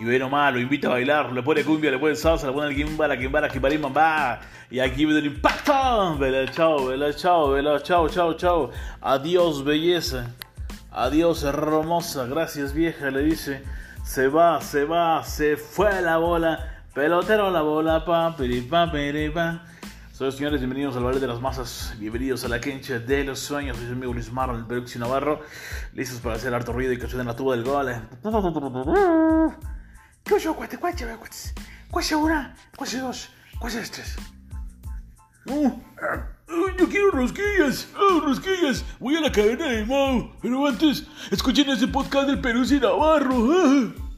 Y ve nomás, lo invita a bailar, le pone cumbia, le pone salsa, le pone el gimba, la gimba, la gimba, va. Y aquí viene el impacto. Vela, chao, vela, chao, vela, chao, chao, chao. Adiós, belleza. Adiós, hermosa. Gracias, vieja, le dice. Se va, se va, se fue la bola. Pelotero la bola, pa, pa, pa. Soy señores, bienvenidos al Valle de las Masas, bienvenidos a la cancha de los sueños, soy su amigo Luis Marlon, el Peruxi Navarro, listos para hacer harto ruido y que suene la tuba del gol. ¿Qué ocho, cuate, cuate, cuate? Cuate una, cuate dos, cuate tres. yo quiero rosquillas, oh, rosquillas. Voy a la cadena de Mau, pero antes escuchen ese podcast del Perú y Navarro.